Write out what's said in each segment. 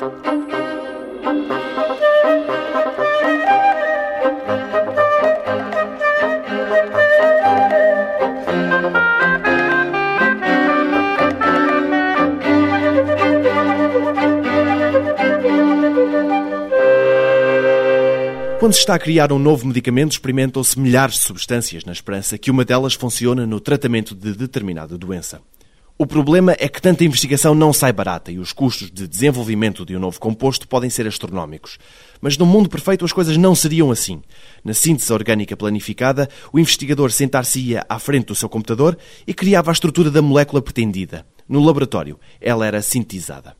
Quando se está a criar um novo medicamento, experimentam-se milhares de substâncias na esperança que uma delas funcione no tratamento de determinada doença. O problema é que tanta investigação não sai barata e os custos de desenvolvimento de um novo composto podem ser astronómicos. Mas num mundo perfeito as coisas não seriam assim. Na síntese orgânica planificada, o investigador sentar-se-ia à frente do seu computador e criava a estrutura da molécula pretendida. No laboratório, ela era sintetizada.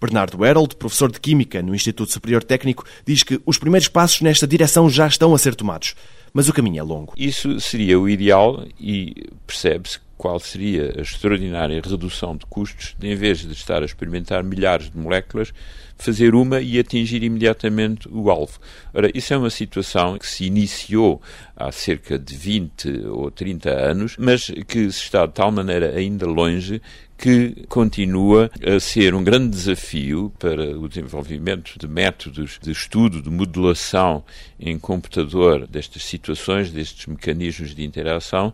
Bernardo Herold, professor de Química no Instituto Superior Técnico, diz que os primeiros passos nesta direção já estão a ser tomados. Mas o caminho é longo. Isso seria o ideal e percebe-se qual seria a extraordinária redução de custos de, em vez de estar a experimentar milhares de moléculas, fazer uma e atingir imediatamente o alvo. Ora, isso é uma situação que se iniciou há cerca de 20 ou 30 anos, mas que se está de tal maneira ainda longe que continua a ser um grande desafio para o desenvolvimento de métodos de estudo, de modelação em computador destas situações, destes mecanismos de interação,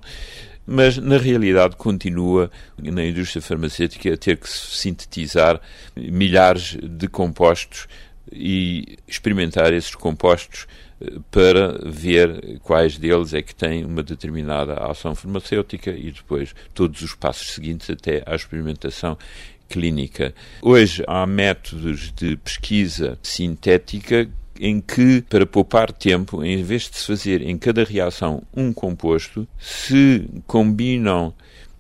mas na realidade continua na indústria farmacêutica a ter que sintetizar milhares de compostos e experimentar esses compostos para ver quais deles é que têm uma determinada ação farmacêutica e depois todos os passos seguintes até à experimentação clínica. Hoje há métodos de pesquisa sintética em que, para poupar tempo, em vez de se fazer em cada reação um composto, se combinam,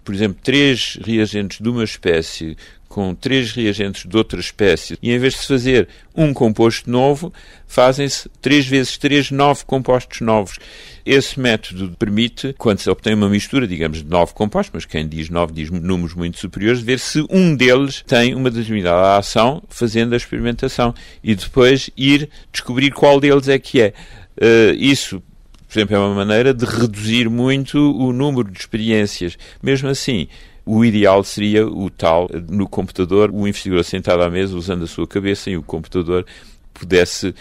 por exemplo, três reagentes de uma espécie com três reagentes de outra espécie e em vez de se fazer um composto novo, fazem-se três vezes três, nove compostos novos. Esse método permite, quando se obtém uma mistura, digamos, de nove compostos, mas quem diz nove diz números muito superiores, ver se um deles tem uma determinada ação, fazendo a experimentação, e depois ir descobrir qual deles é que é. Uh, isso por exemplo, é uma maneira de reduzir muito o número de experiências. Mesmo assim, o ideal seria o tal, no computador, o investigador sentado à mesa, usando a sua cabeça e o computador pudesse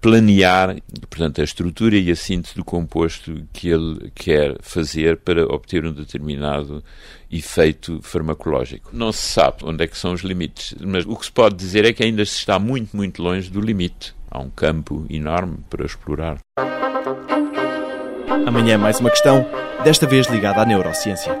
planear, portanto, a estrutura e a síntese do composto que ele quer fazer para obter um determinado efeito farmacológico. Não se sabe onde é que são os limites, mas o que se pode dizer é que ainda se está muito, muito longe do limite. Há um campo enorme para explorar. Amanhã mais uma questão, desta vez ligada à neurociência.